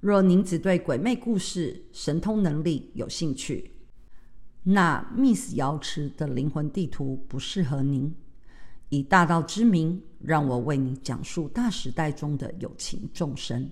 若您只对鬼魅故事、神通能力有兴趣，那 Miss 瑶池的灵魂地图不适合您。以大道之名，让我为你讲述大时代中的有情众生。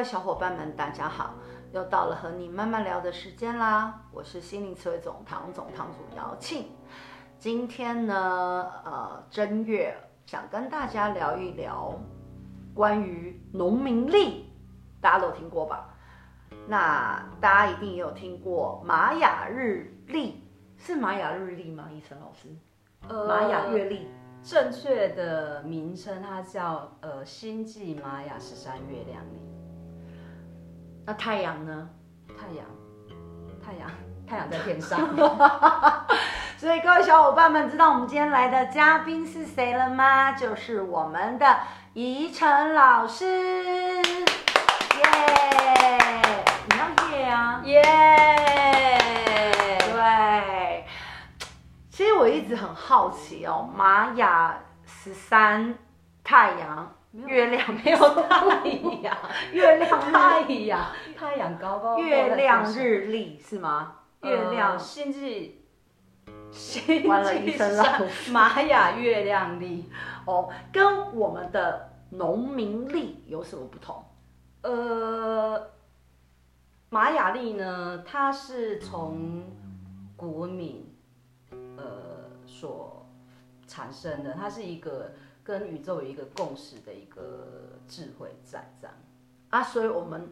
位小伙伴们，大家好！又到了和你慢慢聊的时间啦。我是心灵词汇总堂总堂主姚庆。今天呢，呃，正月想跟大家聊一聊关于农民历，大家都有听过吧？那大家一定也有听过玛雅日历，是玛雅日历吗？医生老师，呃，玛雅月历，正确的名称它叫呃星际玛雅十三月亮历。那太阳呢？太阳，太阳，太阳在天上。所以各位小伙伴们，知道我们今天来的嘉宾是谁了吗？就是我们的怡晨老师。耶、yeah！你要耶啊！耶、yeah！对。其实我一直很好奇哦，玛雅十三太阳。月亮没有太阳，月亮太阳，太阳高高。月亮日历是吗？月亮星际，星际上 玛雅月亮历哦，跟我们的农民历有什么不同？呃，玛雅历呢，它是从古文明呃所产生的，它是一个。跟宇宙有一个共识的一个智慧在这样啊，所以我们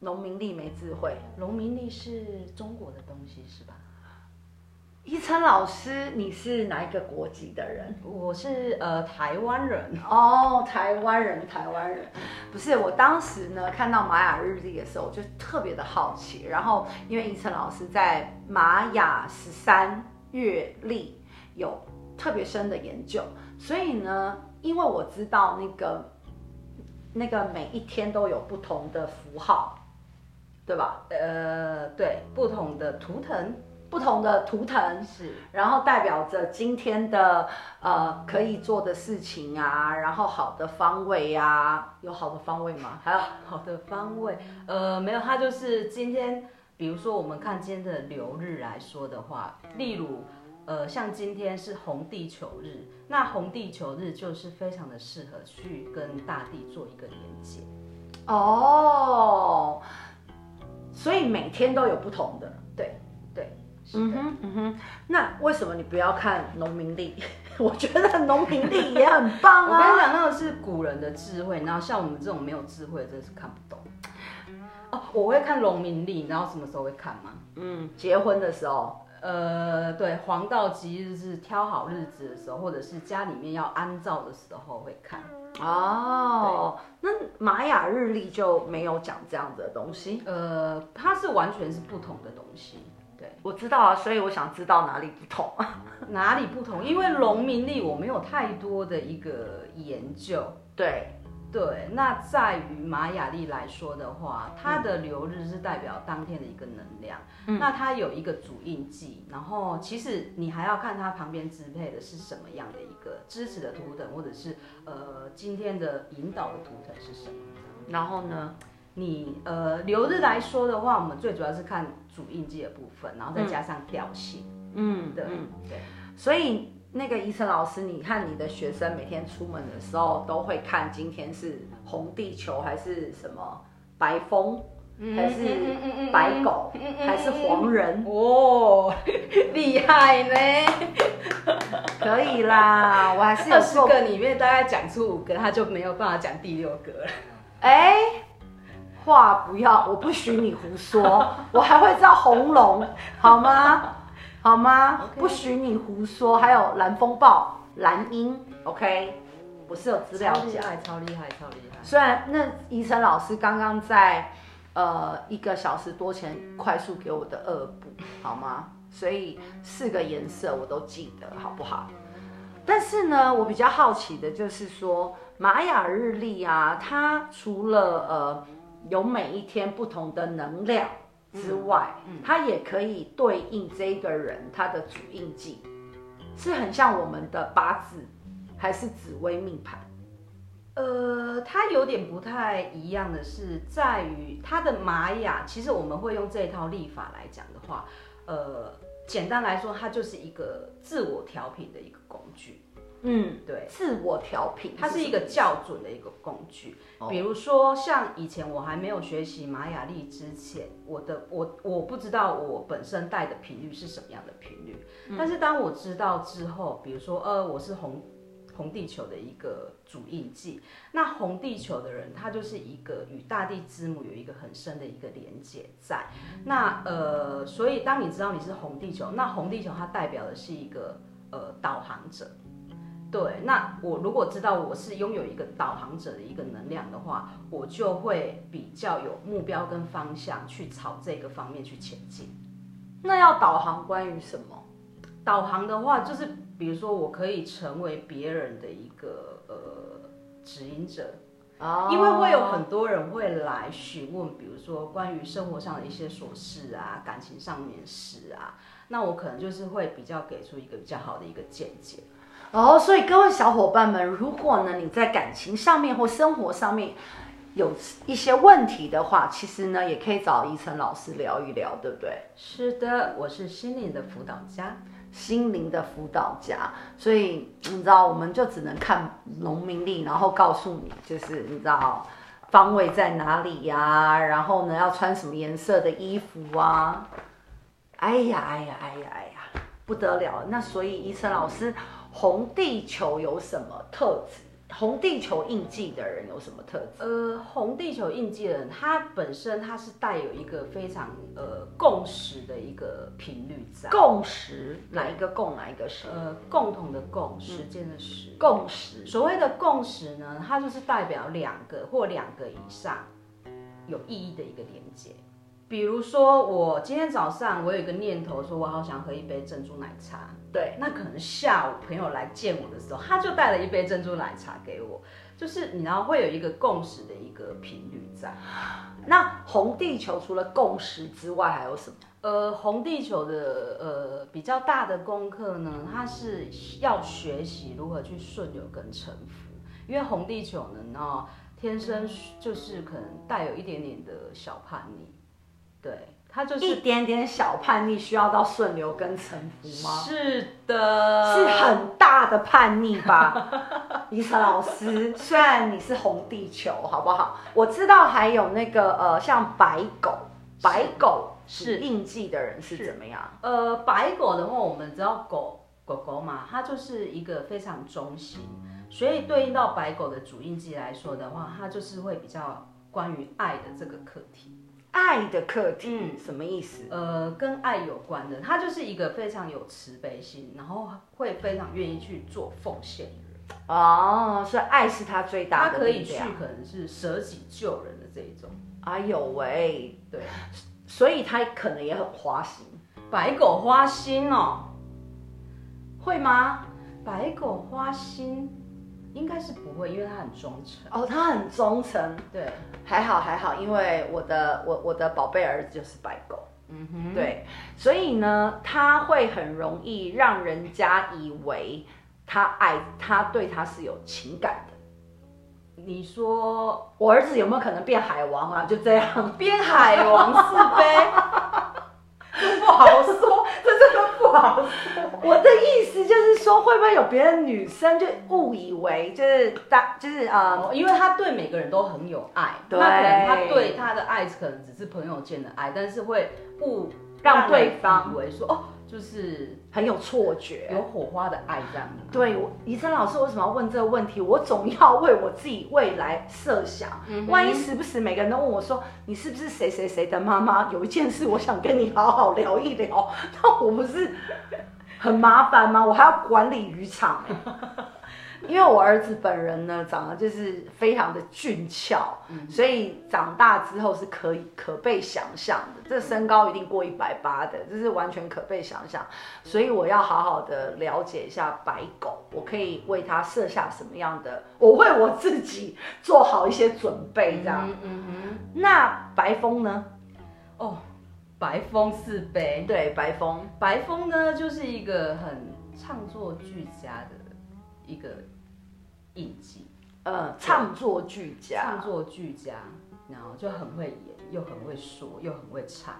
农民力没智慧，农民力是中国的东西是吧？一晨老师，你是哪一个国籍的人？我是呃台湾人哦，台湾人，台湾人，不是，我当时呢看到玛雅日历的时候，我就特别的好奇，然后因为一晨老师在玛雅十三月历有特别深的研究。所以呢，因为我知道那个那个每一天都有不同的符号，对吧？呃，对，不同的图腾，不同的图腾是，然后代表着今天的呃可以做的事情啊，然后好的方位啊，有好的方位吗？还有好的方位？呃，没有，它就是今天，比如说我们看今天的流日来说的话，例如。呃，像今天是红地球日，那红地球日就是非常的适合去跟大地做一个连接。哦，所以每天都有不同的，对对，嗯哼嗯哼。那为什么你不要看农民历？我觉得农民历也很棒啊。我跟你讲，那个是古人的智慧，然后像我们这种没有智慧，真的是看不懂。哦，我会看农民历，然后什么时候会看吗？嗯，结婚的时候。呃，对，黄道吉日是挑好日子的时候，或者是家里面要安照的时候会看。哦，那玛雅日历就没有讲这样子的东西。呃，它是完全是不同的东西。对，我知道啊，所以我想知道哪里不同。哪里不同？因为农民历我没有太多的一个研究。对。对，那在于玛雅历来说的话，它的流日是代表当天的一个能量，嗯、那它有一个主印记，然后其实你还要看它旁边支配的是什么样的一个支持的图腾，或者是呃今天的引导的图腾是什么。然后呢，你呃流日来说的话，我们最主要是看主印记的部分，然后再加上调性。嗯，对，嗯，对，所以。那个医生老师，你看你的学生每天出门的时候都会看今天是红地球还是什么白风，还是白狗，还是黄人？哦，厉害呢！可以啦，我还是有二十个里面大概讲出五个，他就没有办法讲第六个了。哎，话不要，我不许你胡说，我还会叫红龙，好吗？好吗？Okay. 不许你胡说。还有蓝风暴、蓝鹰，OK，我是有资料讲，超厉害，超厉害，超厉害。虽然那医生老师刚刚在呃一个小时多前快速给我的恶补，好吗？所以四个颜色我都记得，好不好？但是呢，我比较好奇的就是说，玛雅日历啊，它除了呃有每一天不同的能量之外，它也可以对应这个人他的主印记，是很像我们的八字，还是紫微命盘？呃，它有点不太一样的是，在于它的玛雅，其实我们会用这一套历法来讲的话，呃。简单来说，它就是一个自我调频的一个工具。嗯，对，自我调频，它是一个校准的一个工具。哦、比如说，像以前我还没有学习玛雅历之前，我的我我不知道我本身带的频率是什么样的频率。嗯、但是当我知道之后，比如说，呃，我是红。红地球的一个主印记，那红地球的人，他就是一个与大地之母有一个很深的一个连接在。那呃，所以当你知道你是红地球，那红地球它代表的是一个呃导航者。对，那我如果知道我是拥有一个导航者的一个能量的话，我就会比较有目标跟方向去朝这个方面去前进。那要导航关于什么？导航的话就是。比如说，我可以成为别人的一个呃指引者，oh. 因为会有很多人会来询问，比如说关于生活上的一些琐事啊，感情上面事啊，那我可能就是会比较给出一个比较好的一个见解。哦，oh, 所以各位小伙伴们，如果呢你在感情上面或生活上面有一些问题的话，其实呢也可以找怡晨老师聊一聊，对不对？是的，我是心灵的辅导家。心灵的辅导家，所以你知道，我们就只能看农民历，然后告诉你，就是你知道方位在哪里呀、啊，然后呢要穿什么颜色的衣服啊？哎呀，哎呀，哎呀，哎呀，不得了！那所以怡晨老师，红地球有什么特质？红地球印记的人有什么特质？呃，红地球印记的人，他本身他是带有一个非常呃共识的一个频率在。共识哪一个共哪一个识？呃，共同的共，时间的时。共识。所谓的共识呢，它就是代表两个或两个以上有意义的一个连接。比如说，我今天早上我有一个念头，说我好想喝一杯珍珠奶茶。对，那可能下午朋友来见我的时候，他就带了一杯珍珠奶茶给我。就是你知道会有一个共识的一个频率在。那红地球除了共识之外还有什么？呃，红地球的呃比较大的功课呢，它是要学习如何去顺流跟臣服。因为红地球呢，哦，天生就是可能带有一点点的小叛逆。对，他就是一点点小叛逆，需要到顺流跟臣服吗？是的，是很大的叛逆吧，怡岑老师。虽然你是红地球，好不好？我知道还有那个呃，像白狗，白狗是印记的人是怎么样？呃，白狗的话，我们知道狗狗狗嘛，它就是一个非常忠心，所以对应到白狗的主印记来说的话，它就是会比较关于爱的这个课题。爱的课题，嗯，什么意思？呃，跟爱有关的，他就是一个非常有慈悲心，然后会非常愿意去做奉献的人。哦，所以爱是他最大的。他可以去，可能是舍己救人的这一种。哎呦喂，对，所以他可能也很花心。白狗花心哦，会吗？白狗花心。应该是不会，因为他很忠诚。哦，他很忠诚，对，还好还好，因为我的我我的宝贝儿子就是白狗，嗯哼，对，所以呢，他会很容易让人家以为他爱他，对他是有情感的。你说我儿子有没有可能变海王啊？就这样。变海王是呗，不好说。我的意思就是说，会不会有别的女生就误以为就是大就是啊、呃，因为他对每个人都很有爱，对，那可能他对他的爱可能只是朋友间的爱，但是会误让对方。以为说哦，就是很有错觉，有火花的爱这样。对，我怡珍老师为什么要问这个问题？我总要为我自己未来设想，嗯、万一时不时每个人都问我说，你是不是谁谁谁的妈妈？有一件事我想跟你好好聊一聊，那我不是很麻烦吗？我还要管理渔场。因为我儿子本人呢，长得就是非常的俊俏，嗯、所以长大之后是可以可被想象的。这身高一定过一百八的，这是完全可被想象。所以我要好好的了解一下白狗，我可以为他设下什么样的，我为我自己做好一些准备，这样。嗯，嗯哼。那白风呢？哦，白风四杯。对，白风，白风呢，就是一个很唱作俱佳的。一个印记，呃，唱作俱佳，唱作俱佳，然后就很会演，又很会说，又很会唱，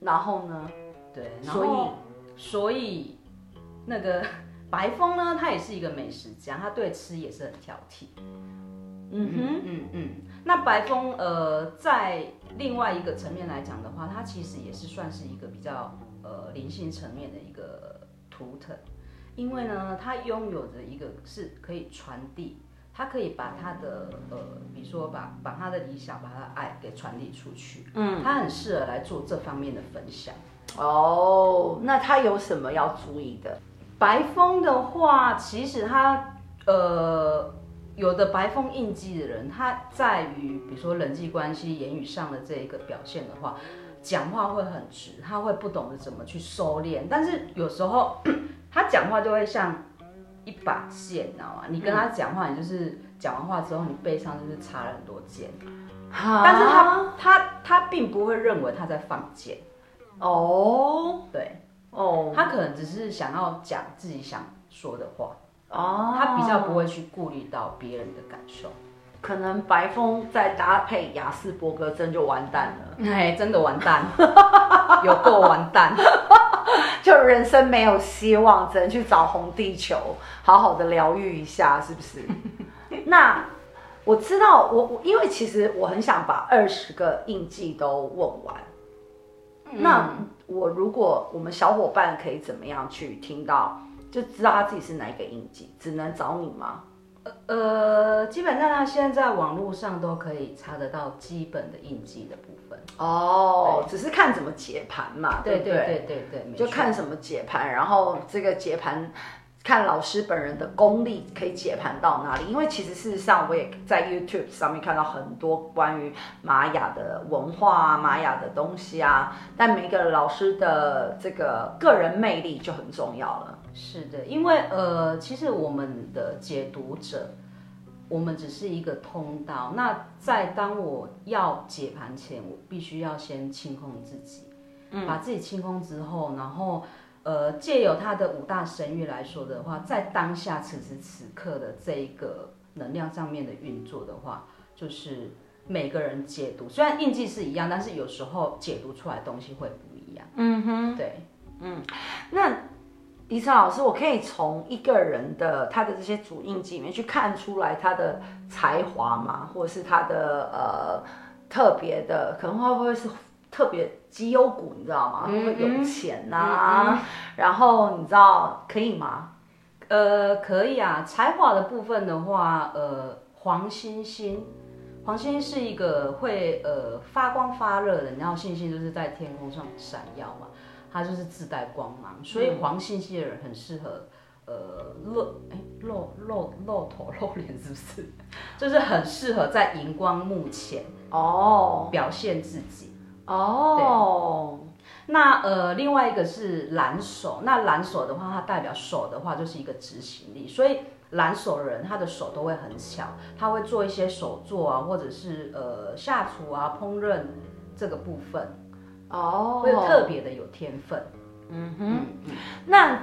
然后呢，对，所以？所以那个 白风呢，他也是一个美食家，他对吃也是很挑剔。嗯哼，嗯嗯，那白风呃，在另外一个层面来讲的话，他其实也是算是一个比较呃灵性层面的一个图腾。因为呢，他拥有着一个是可以传递，他可以把他的呃，比如说把把他的理想，把他的爱给传递出去。嗯，他很适合来做这方面的分享。哦，那他有什么要注意的？白风的话，其实他呃，有的白风印记的人，他在于比如说人际关系、言语上的这一个表现的话，讲话会很直，他会不懂得怎么去收敛，但是有时候。他讲话就会像一把剑，你知道吗？你跟他讲话，你就是讲完话之后，你背上就是插了很多剑。哈但是他他他并不会认为他在放箭。哦，对，哦，他可能只是想要讲自己想说的话。哦，他比较不会去顾虑到别人的感受。可能白风再搭配雅斯伯格症就完蛋了。哎，真的完蛋，有够完蛋。就人生没有希望，只能去找红地球，好好的疗愈一下，是不是？那我知道，我我因为其实我很想把二十个印记都问完。嗯、那我如果我们小伙伴可以怎么样去听到，就知道他自己是哪一个印记，只能找你吗？呃，基本上他现在在网络上都可以查得到基本的印记的部分哦，只是看怎么解盘嘛，对不对？对对对对，就看什么解盘，然后这个解盘看老师本人的功力可以解盘到哪里。因为其实事实上我也在 YouTube 上面看到很多关于玛雅的文化啊、玛雅的东西啊，但每个老师的这个个人魅力就很重要了。是的，因为呃，其实我们的解读者，我们只是一个通道。那在当我要解盘前，我必须要先清空自己，嗯，把自己清空之后，然后呃，借由他的五大神域来说的话，在当下此时此刻的这一个能量上面的运作的话，就是每个人解读，虽然印记是一样，但是有时候解读出来的东西会不一样。嗯哼，对，嗯，那。怡蓁老师，我可以从一个人的他的这些主印记里面去看出来他的才华吗？或者是他的呃特别的，可能会不会是特别绩优股，你知道吗？会不会有钱呐、啊？嗯嗯、然后你知道可以吗？呃，可以啊。才华的部分的话，呃，黄星星，黄星星是一个会呃发光发热的，然后星星就是在天空上闪耀嘛。它就是自带光芒，所以黄信息的人很适合，呃，露哎露露露头 露脸是不是？就是很适合在荧光幕前哦表现自己哦。那呃另外一个是蓝手，那蓝手的话，它代表手的话就是一个执行力，所以蓝手的人他的手都会很巧，他会做一些手作啊，或者是呃下厨啊烹饪这个部分。哦，会有特别的有天分，嗯哼，那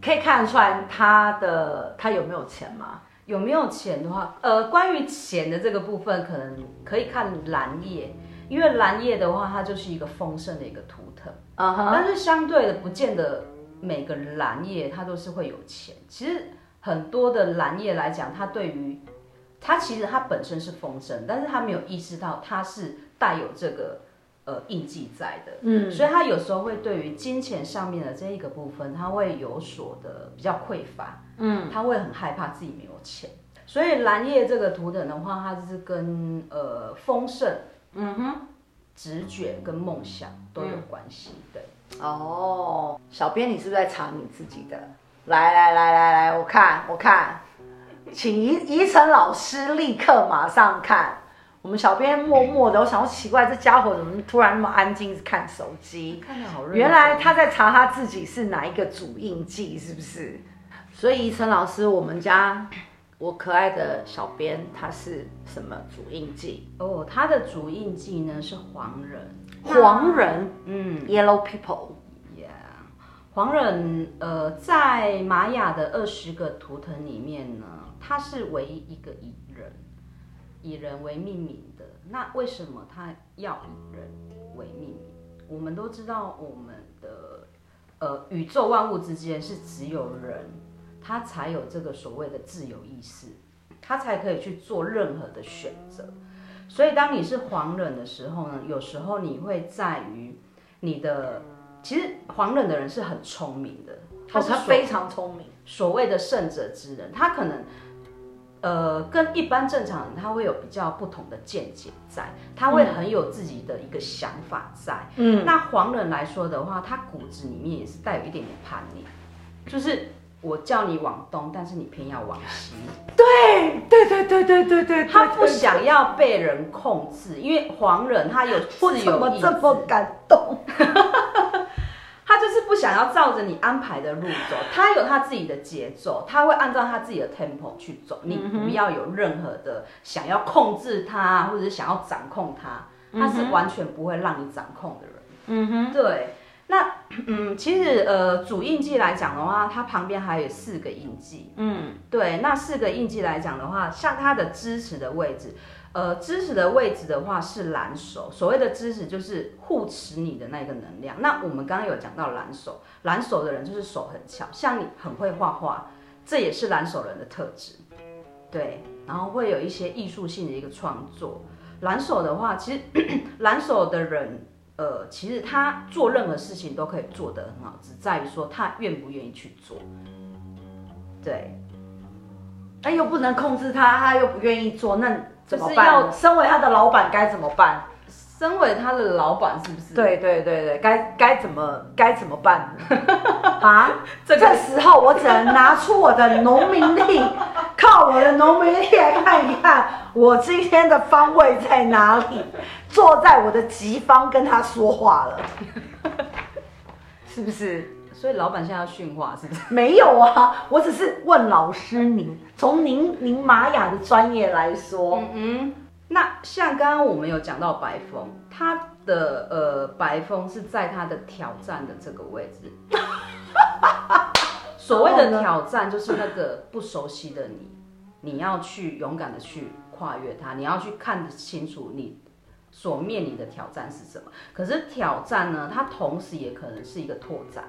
可以看得出来他的他有没有钱吗？有没有钱的话，呃，关于钱的这个部分，可能可以看蓝叶，因为蓝叶的话，它就是一个丰盛的一个图腾，嗯哼，但是相对的，不见得每个蓝叶它都是会有钱。其实很多的蓝叶来讲，它对于它其实它本身是丰盛，但是它没有意识到它是带有这个。呃印记在的，嗯，所以他有时候会对于金钱上面的这一个部分，他会有所的比较匮乏，嗯，他会很害怕自己没有钱。所以蓝叶这个图腾的话，它是跟呃丰盛，嗯哼，直觉跟梦想都有关系，对。哦，小编，你是不是在查你自己的？来来来来来，我看我看，请宜宜晨老师立刻马上看。我们小编默默的，我想说奇怪，这家伙怎么突然那么安静，看手机？原来他在查他自己是哪一个主印记，是不是？所以怡晨老师，我们家我可爱的小编他是什么主印记？哦，他的主印记呢是黄人。黄人，嗯，Yellow people，Yeah，黄人，呃，在玛雅的二十个图腾里面呢，他是唯一一个以人，以人为命名的。那为什么他要以人为命名？我们都知道，我们的呃宇宙万物之间是只有人，他才有这个所谓的自由意识，他才可以去做任何的选择。所以，当你是黄人的时候呢，有时候你会在于你的，其实黄人的人是很聪明的，他是非常聪明，所谓的圣者之人，他可能，呃，跟一般正常人他会有比较不同的见解在，他会很有自己的一个想法在。嗯，那黄人来说的话，他骨子里面也是带有一点点叛逆，就是。我叫你往东，但是你偏要往西。对对对对对对对，他不想要被人控制，因为黄人他有自由意志。怎么这么感动？想要照着你安排的路走，他有他自己的节奏，他会按照他自己的 tempo 去走。你不要有任何的想要控制他，或者是想要掌控他，他是完全不会让你掌控的人。嗯哼，对。那嗯，其实呃，主印记来讲的话，它旁边还有四个印记。嗯，对，那四个印记来讲的话，像它的支持的位置，呃，支持的位置的话是蓝手。所谓的支持就是护持你的那个能量。那我们刚刚有讲到蓝手，蓝手的人就是手很巧，像你很会画画，这也是蓝手人的特质。对，然后会有一些艺术性的一个创作。蓝手的话，其实 蓝手的人。呃，其实他做任何事情都可以做得很好，只在于说他愿不愿意去做。对，但又不能控制他，他又不愿意做，那怎么办？要身为他的老板该怎么办？身为他的老板是不是？对对对对，该该怎么该怎么办呢？啊，这个时候我只能拿出我的农民力，靠我的农民力来看一看，我今天的方位在哪里？坐在我的吉方跟他说话了，是不是？所以老板现在要训话，是不是？没有啊，我只是问老师您，从您您玛雅的专业来说，嗯嗯。那像刚刚我们有讲到白风，他的呃白风是在他的挑战的这个位置。所谓的挑战就是那个不熟悉的你，你要去勇敢的去跨越它，你要去看得清楚你所面临的挑战是什么。可是挑战呢，它同时也可能是一个拓展。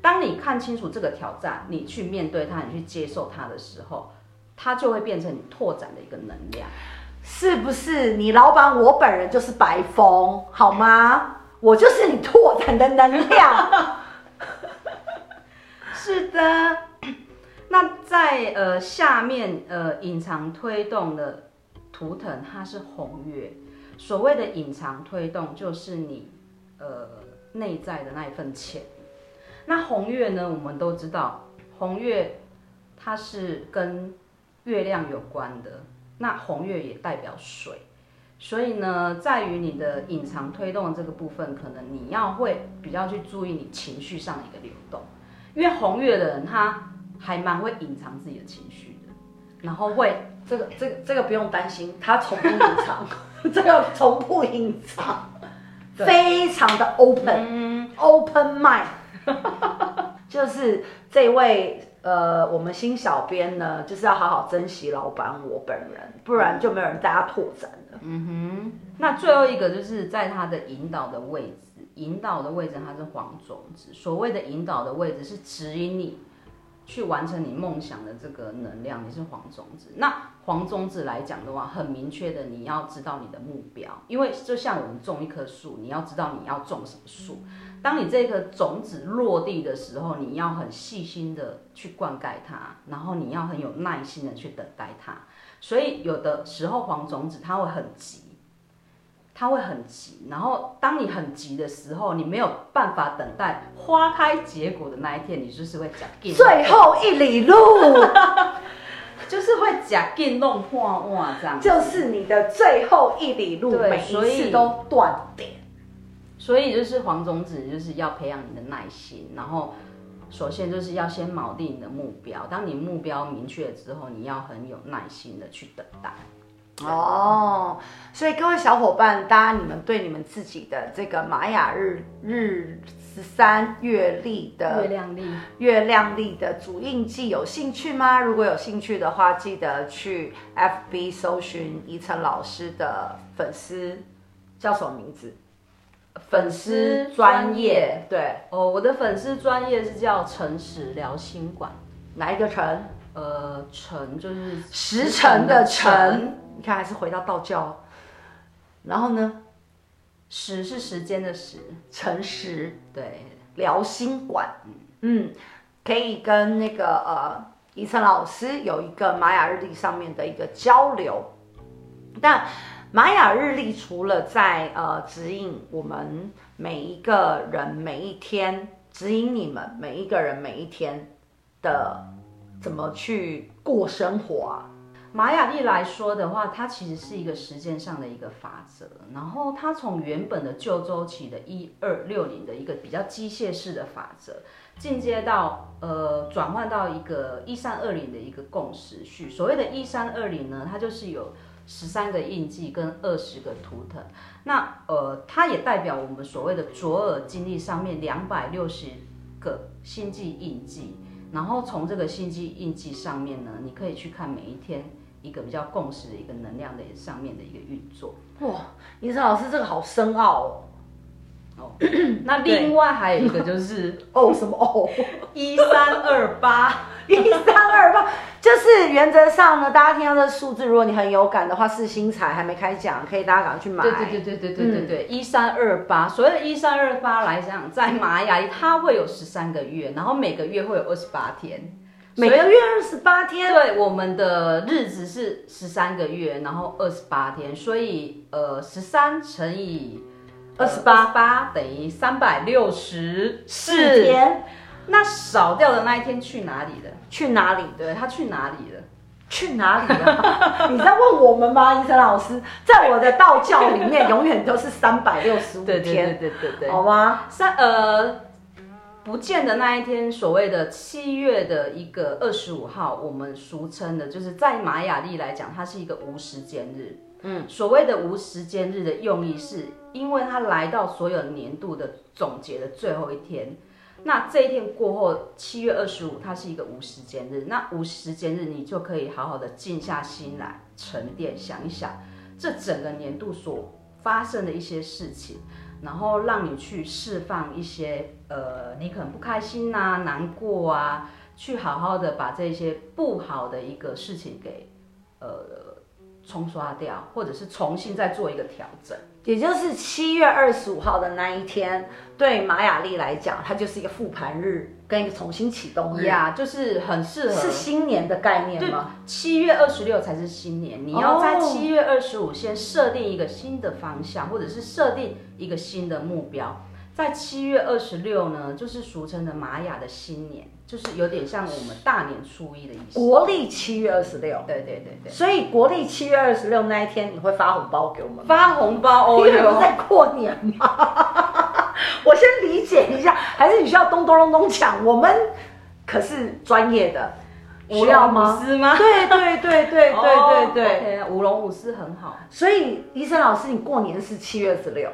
当你看清楚这个挑战，你去面对它，你去接受它的时候，它就会变成你拓展的一个能量。是不是你老板？我本人就是白风，好吗？我就是你拓展的能量。是的。那在呃下面呃隐藏推动的图腾，它是红月。所谓的隐藏推动，就是你呃内在的那一份潜。那红月呢？我们都知道，红月它是跟月亮有关的。那红月也代表水，所以呢，在于你的隐藏推动的这个部分，可能你要会比较去注意你情绪上的一个流动，因为红月的人他还蛮会隐藏自己的情绪的，然后会这个这个这个不用担心，他从不隐藏，这个从不隐藏，非常的 open，open mind，就是这位。呃，我们新小编呢，就是要好好珍惜老板我本人，不然就没有人带他拓展了。嗯哼。那最后一个就是在他的引导的位置，引导的位置他是黄种子。所谓的引导的位置是指引你去完成你梦想的这个能量，你是黄种子。那黄种子来讲的话，很明确的，你要知道你的目标，因为就像我们种一棵树，你要知道你要种什么树。当你这个种子落地的时候，你要很细心的去灌溉它，然后你要很有耐心的去等待它。所以有的时候黄种子它会很急。它会很急，然后当你很急的时候，你没有办法等待花开结果的那一天，你就是会讲最后一里路，就是会讲变弄破哇这样，就是你的最后一里路，对，每一次都断点。所以就是黄种子，就是要培养你的耐心，然后首先就是要先锚定你的目标。当你目标明确了之后，你要很有耐心的去等待。哦，所以各位小伙伴，大家你们对你们自己的这个玛雅日日十三月历的月亮历月亮历的主印记有兴趣吗？如果有兴趣的话，记得去 FB 搜寻宜晨老师的粉丝叫什么名字？粉丝专业。对。哦，我的粉丝专业是叫诚实聊心馆，哪一个诚？呃，诚就是时辰的辰。你看，还是回到道教。然后呢，时是时间的时，诚实对，聊心馆，嗯，可以跟那个呃怡岑老师有一个玛雅日历上面的一个交流。但玛雅日历除了在呃指引我们每一个人每一天，指引你们每一个人每一天的怎么去过生活啊。玛雅历来说的话，它其实是一个时间上的一个法则，然后它从原本的旧周期的一二六零的一个比较机械式的法则，进阶到呃转换到一个一三二零的一个共识序。所谓的一三二零呢，它就是有十三个印记跟二十个图腾，那呃它也代表我们所谓的左耳经历上面两百六十个星际印记。然后从这个星际印记上面呢，你可以去看每一天一个比较共识的一个能量的上面的一个运作。哇，医生老师这个好深奥哦。哦，那另外还有一个就是 哦什么哦，一三二八，一三二八，就是原则上呢，大家听到这数字，如果你很有感的话，是星彩还没开奖，可以大家赶快去买。对对对对对对对对，一三二八，所谓的一三二八来讲，在玛雅它会有十三个月，然后每个月会有二十八天，每个月二十八天。对，我们的日子是十三个月，然后二十八天，所以呃，十三乘以。二十八八等于三百六十四天，那少掉的那一天去哪里了？去哪里？对，他去哪里了？去哪里了？你在问我们吗，医生老师？在我的道教里面，永远都是三百六十五 天，对对对对对，好吗？三呃，不见的那一天，所谓的七月的一个二十五号，我们俗称的，就是在玛雅历来讲，它是一个无时间日。嗯，所谓的无时间日的用意是。因为它来到所有年度的总结的最后一天，那这一天过后，七月二十五，它是一个无时间日。那无时间日，你就可以好好的静下心来沉淀，想一想这整个年度所发生的一些事情，然后让你去释放一些呃，你可能不开心呐、难过啊，去好好的把这些不好的一个事情给呃冲刷掉，或者是重新再做一个调整。也就是七月二十五号的那一天，对玛雅历来讲，它就是一个复盘日，跟一个重新启动日呀，就是很适合。是新年的概念吗？七月二十六才是新年，你要在七月二十五先设定一个新的方向，或者是设定一个新的目标。在七月二十六呢，就是俗称的玛雅的新年，就是有点像我们大年初一的意思。国历七月二十六，对对对对。所以国历七月二十六那一天，你会发红包给我们？发红包哦，因为在过年嘛。我先理解一下，还是你需要咚咚咚咚抢？我们可是专业的。舞龙舞狮吗？对对对对对对对，舞龙舞狮很好。所以，医生老师，你过年是七月二十六？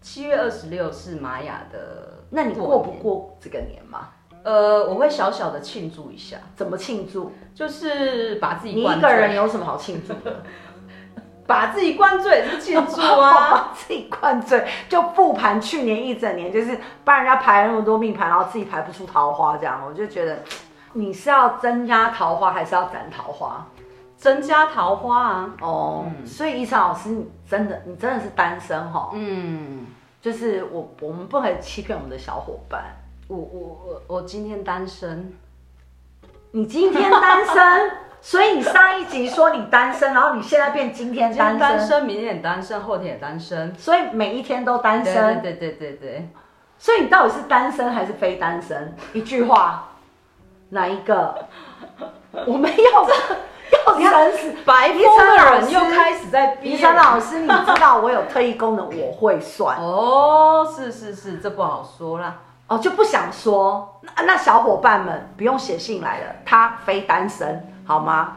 七月二十六是玛雅的，那你过不过这个年吗？呃，我会小小的庆祝一下。怎么庆祝？就是把自己。你一个人有什么好庆祝的？把自己灌醉是庆祝啊！把自己灌醉，就复盘去年一整年，就是帮人家排了那么多命盘，然后自己排不出桃花，这样我就觉得你是要增加桃花还是要斩桃花？增加桃花啊！哦，嗯、所以怡岑老师，你真的，你真的是单身哈？嗯，就是我，我们不可以欺骗我们的小伙伴。我我我我今天单身，你今天单身，所以你上一集说你单身，然后你现在变今天单身，单身明天也单身，后天也单身，所以每一天都单身。对对对对对。所以你到底是单身还是非单身？一句话，哪一个？我们要 要诚实。白风的人又开始在逼。怡岑老师，你知道我有特异功能，我会算。哦，是是是，这不好说啦。哦，就不想说。那那小伙伴们不用写信来了，他非单身，好吗？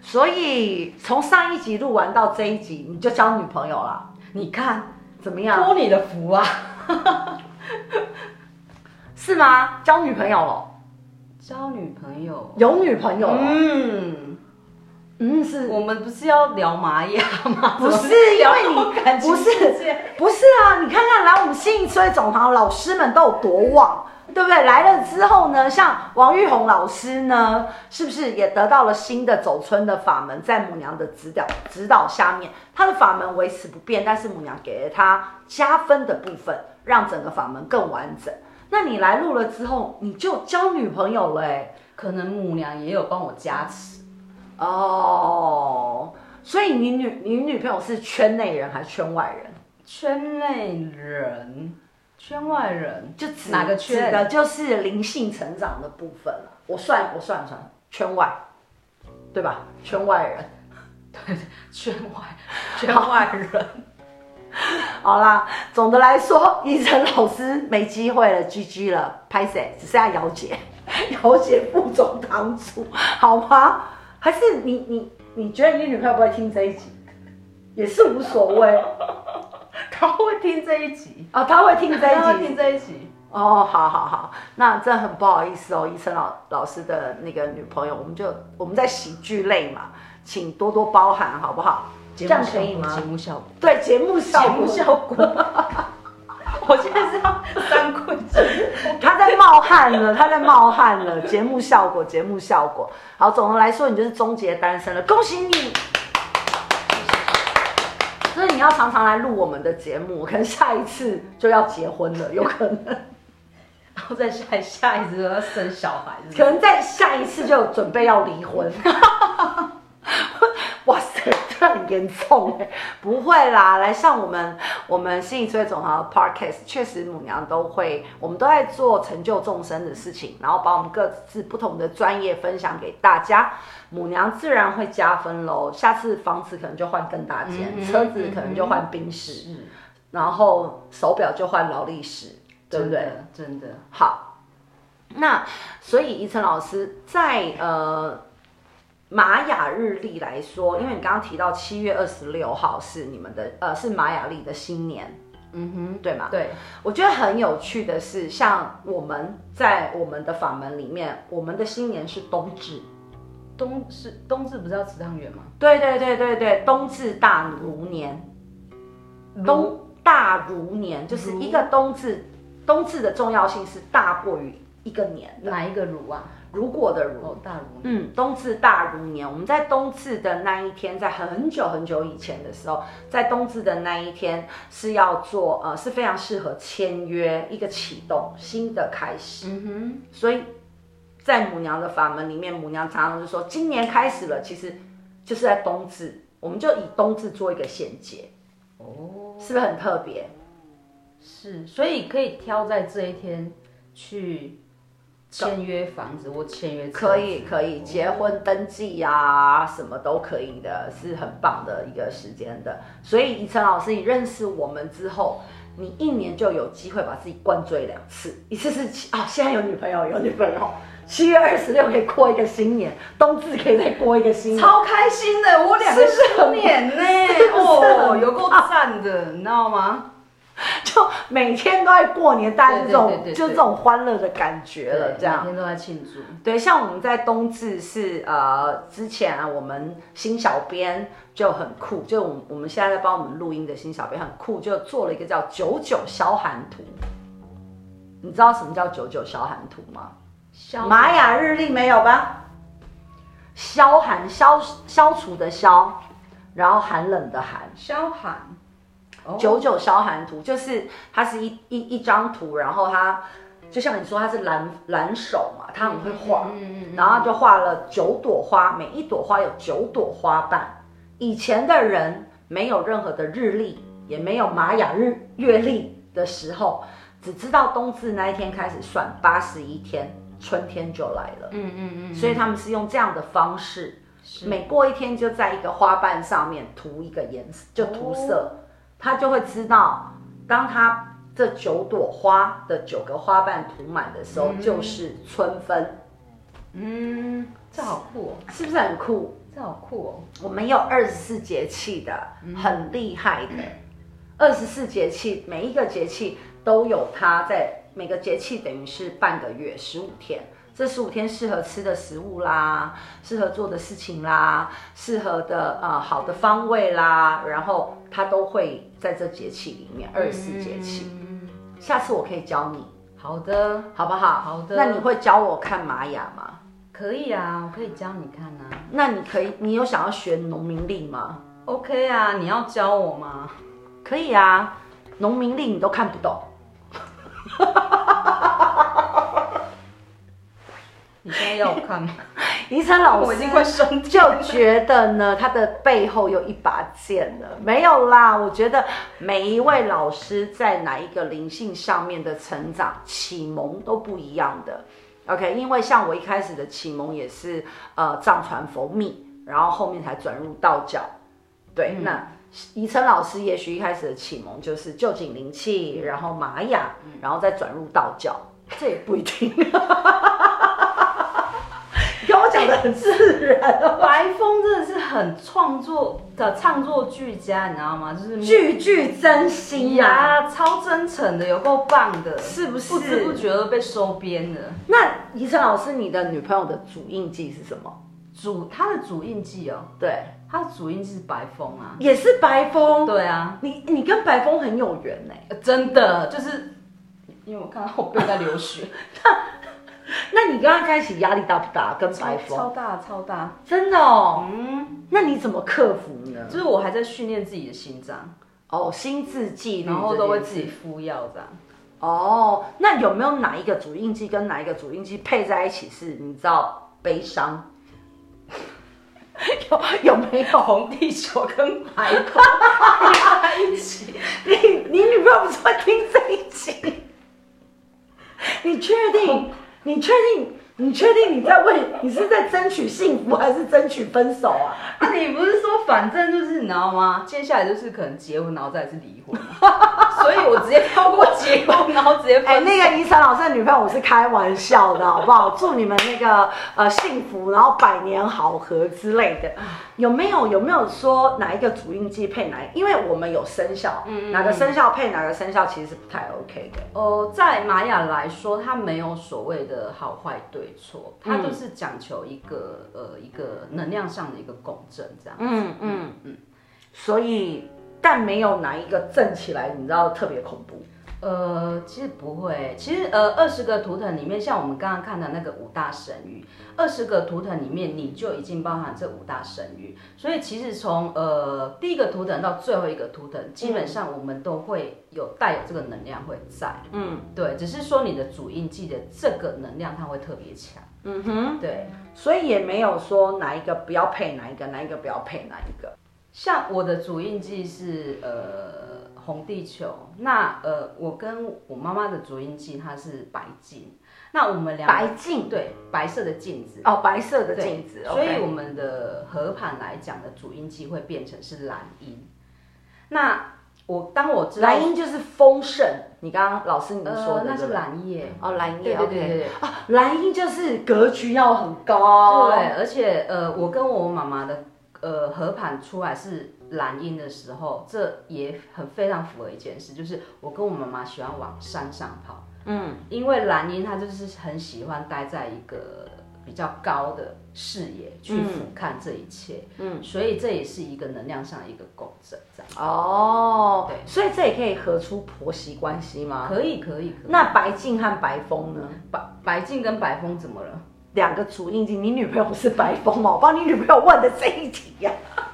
所以从上一集录完到这一集，你就交女朋友了。你看怎么样？托你的福啊！是吗？交女朋友了？交女朋友？有女朋友了？嗯嗯，是我们不是要聊玛雅吗？不是，因为你不是不是啊！你看看来我们新一村总堂老师们都有多旺。对不对？来了之后呢，像王玉红老师呢，是不是也得到了新的走村的法门？在母娘的指导指导下面，他的法门维持不变，但是母娘给了他加分的部分，让整个法门更完整。那你来录了之后，你就交女朋友了诶，可能母娘也有帮我加持哦。所以你女你女朋友是圈内人还是圈外人？圈内人。圈外人就指哪个圈？指的就是灵性成长的部分了。我算我算算，圈外，对吧？圈外人，对，圈外，圈外人。好，啦，总的来说，怡晨老师没机会了，GG 了，拍谁，只剩下姚姐，姚姐副总堂主，好吗？还是你你你觉得你女朋友不会听这一集，也是无所谓。她会听这一集？啊、哦，他会听这一集，他会听这一集。哦，好好好，那真的很不好意思哦，医生老老师的那个女朋友，我们就我们在喜剧类嘛，请多多包涵好不好？这样可以吗？节目效果，对，节目效果，节目效果，我现在是要三棍子，他在冒汗了，他在冒汗了，节目效果，节目效果，好，总的来说，你就是终结单身了，恭喜你。所以你要常常来录我们的节目，可能下一次就要结婚了，有可能，然后再下下一次就要生小孩，可能再下一次就准备要离婚。哇塞，这很严重哎！不会啦，来上我们我们新一村总行的 Podcast，确实母娘都会，我们都在做成就众生的事情，然后把我们各自不同的专业分享给大家，母娘自然会加分喽。下次房子可能就换更大间，嗯、车子可能就换宾士，嗯、然后手表就换劳力士，对不对？真的好。那所以宜晨老师在呃。玛雅日历来说，因为你刚刚提到七月二十六号是你们的呃是玛雅历的新年，嗯哼，对吗？对，我觉得很有趣的是，像我们在我们的法门里面，我们的新年是冬至，冬是冬至不是要吃汤圆吗？对对对对对，冬至大如年，冬大如年就是一个冬至，冬至的重要性是大过于一个年，哪一个如啊？如果的如，哦、大如嗯，冬至大如年。我们在冬至的那一天，在很久很久以前的时候，在冬至的那一天是要做呃，是非常适合签约一个启动新的开始。嗯哼，所以在母娘的法门里面，母娘常常就说，今年开始了，其实就是在冬至，我们就以冬至做一个衔接。哦，是不是很特别？是，所以可以挑在这一天去。签约房子或签约可以可以结婚登记呀、啊，什么都可以的，是很棒的一个时间的。所以怡岑老师，你认识我们之后，你一年就有机会把自己灌醉两次，一次是七啊，现在有女朋友有女朋友，七月二十六可以过一个新年，冬至可以再过一个新年，超开心的，我两个新年呢，哦，有够赞的，你知道吗？就每天都在过年，大家这种就这种欢乐的感觉了，这样每天都在庆祝。对，像我们在冬至是呃之前啊，我们新小编就很酷，就我们我们现在在帮我们录音的新小编很酷，就做了一个叫九九消寒图。你知道什么叫九九消寒图吗？玛雅日历没有吧？消寒消消除的消，然后寒冷的寒，消寒。九九消寒图就是它是一一一张图，然后它就像你说它是蓝蓝手嘛，它很会画，嗯嗯嗯，然后就画了九朵花，每一朵花有九朵花瓣。以前的人没有任何的日历，也没有玛雅日月历的时候，只知道冬至那一天开始算八十一天，春天就来了。嗯嗯嗯，所以他们是用这样的方式，每过一天就在一个花瓣上面涂一个颜色，就涂色。哦他就会知道，当他这九朵花的九个花瓣涂满的时候，就是春分。嗯，这好酷哦，是不是很酷？这好酷哦。我们有二十四节气的，很厉害的。二十四节气，每一个节气都有它在，每个节气等于是半个月，十五天。这十五天适合吃的食物啦，适合做的事情啦，适合的啊、呃、好的方位啦，然后它都会在这节气里面，二十四节气。嗯、下次我可以教你，好的，好不好？好的。那你会教我看玛雅吗？可以啊，我可以教你看啊。那你可以，你有想要学农民历吗？OK 啊，你要教我吗？可以啊，农民历你都看不懂。你现在要我看吗？宜晨老师就觉得呢，他的背后有一把剑了。没有啦，我觉得每一位老师在哪一个灵性上面的成长启蒙都不一样的。OK，因为像我一开始的启蒙也是呃藏传佛密，然后后面才转入道教。对，嗯、那宜晨老师也许一开始的启蒙就是旧景灵气，然后玛雅，然后再转入道教，这也不一定。讲的很自然，白风真的是很创作的唱作俱佳，你知道吗？就是句句真心呀、啊，超真诚的，有够棒的，是不是？不知不觉都被收编了。那宜晨老师，你的女朋友的主印记是什么？主她的主印记哦，对，她的主印记是白风啊，也是白风。对啊，你你跟白风很有缘呢、欸，真的就是，因为我看到后背在流血。那你跟他在一起压力大不大？跟白风超，超大超大，真的哦。嗯，那你怎么克服呢？就是我还在训练自己的心脏哦，心智记，然后都会自己敷药这样。哦，那有没有哪一个主印记跟哪一个主印记配在一起是你知道悲伤？有有没有红地球跟白一起？你你女朋友不是会听这一集？你确定？你确定？你确定你在为你是在争取幸福还是争取分手啊？啊，你不是说反正就是你知道吗？接下来就是可能结婚，然后再是离婚，所以我直接跳过结婚，然后直接分手。哎，那个宜晨老师的女朋友，我是开玩笑的，好不好？祝你们那个呃幸福，然后百年好合之类的。有没有有没有说哪一个主印记配哪一？因为我们有生肖，嗯，哪个生肖配哪个生肖其实是不太 OK 的。哦、呃，在玛雅来说，它没有所谓的好坏对错，它就是讲求一个呃一个能量上的一个共振这样子。嗯嗯嗯。所以，但没有哪一个震起来，你知道特别恐怖。呃，其实不会。其实，呃，二十个图腾里面，像我们刚刚看的那个五大神域，二十个图腾里面，你就已经包含这五大神域。所以，其实从呃第一个图腾到最后一个图腾，基本上我们都会有带有这个能量会在。嗯，对，只是说你的主印记的这个能量它会特别强。嗯哼，对，所以也没有说哪一个不要配哪一个，哪一个不要配哪一个。像我的主印记是呃。红地球，那呃，我跟我妈妈的主印记它是白镜，那我们两白镜。对白色的镜子。哦，白色的镜子，所以我们的合盘来讲的主印记会变成是蓝音。那我当我知道蓝音就是丰盛，你刚刚老师你说的、呃、那是蓝叶。哦，蓝叶对对对对，对。啊，蓝音就是格局要很高，对，而且呃，我跟我妈妈的呃合盘出来是。蓝鹰的时候，这也很非常符合一件事，就是我跟我妈妈喜欢往山上跑，嗯，因为蓝鹰它就是很喜欢待在一个比较高的视野去俯瞰这一切，嗯，所以这也是一个能量上的一个共振，这样。哦，对，所以这也可以合出婆媳关系吗？可以，可以，可以。那白镜和白风呢？白白净跟白风怎么了？两个主印记，你女朋友不是白风吗？我帮你女朋友问的这一题呀、啊。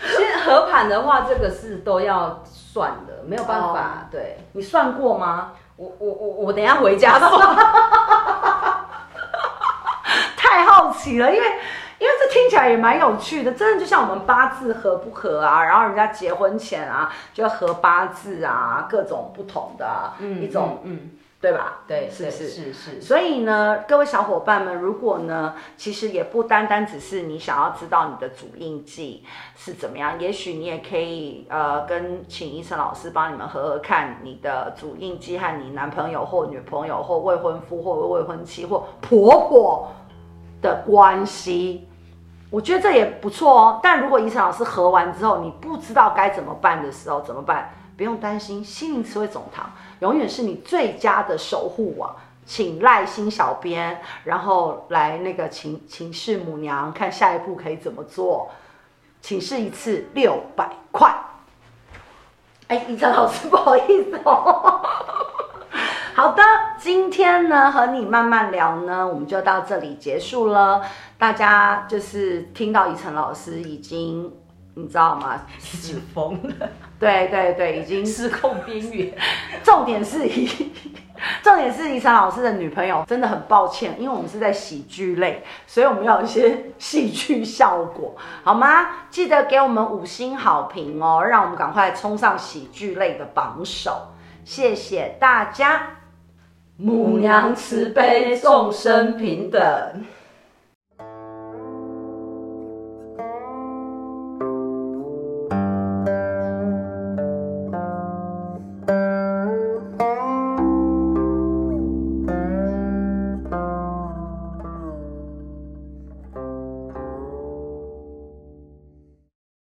其实合盘的话，这个是都要算的，没有办法。哦、对，你算过吗？我我我我等一下回家算。太好奇了，因为因为这听起来也蛮有趣的，真的就像我们八字合不合啊？然后人家结婚前啊，就要合八字啊，各种不同的、啊嗯、一种嗯。嗯对吧？对，是是是是。所以呢，各位小伙伴们，如果呢，其实也不单单只是你想要知道你的主印记是怎么样，也许你也可以呃，跟请医生老师帮你们合合看你的主印记和你男朋友或女朋友或未婚夫或未婚妻或婆婆的关系。我觉得这也不错哦。但如果医生老师合完之后，你不知道该怎么办的时候，怎么办？不用担心，心灵词汇总堂永远是你最佳的守护网。请赖心小编，然后来那个请请示母娘，看下一步可以怎么做。请示一次六百块。哎，一晨老师，不好意思哦。好的，今天呢和你慢慢聊呢，我们就到这里结束了。大家就是听到一晨老师已经。你知道吗？已经疯了。对对对，已经失控边缘。重点是一，重点是宜晨老师的女朋友真的很抱歉，因为我们是在喜剧类，所以我们要有一些戏剧效果，好吗？记得给我们五星好评哦，让我们赶快冲上喜剧类的榜首。谢谢大家，母娘慈悲，众生平等。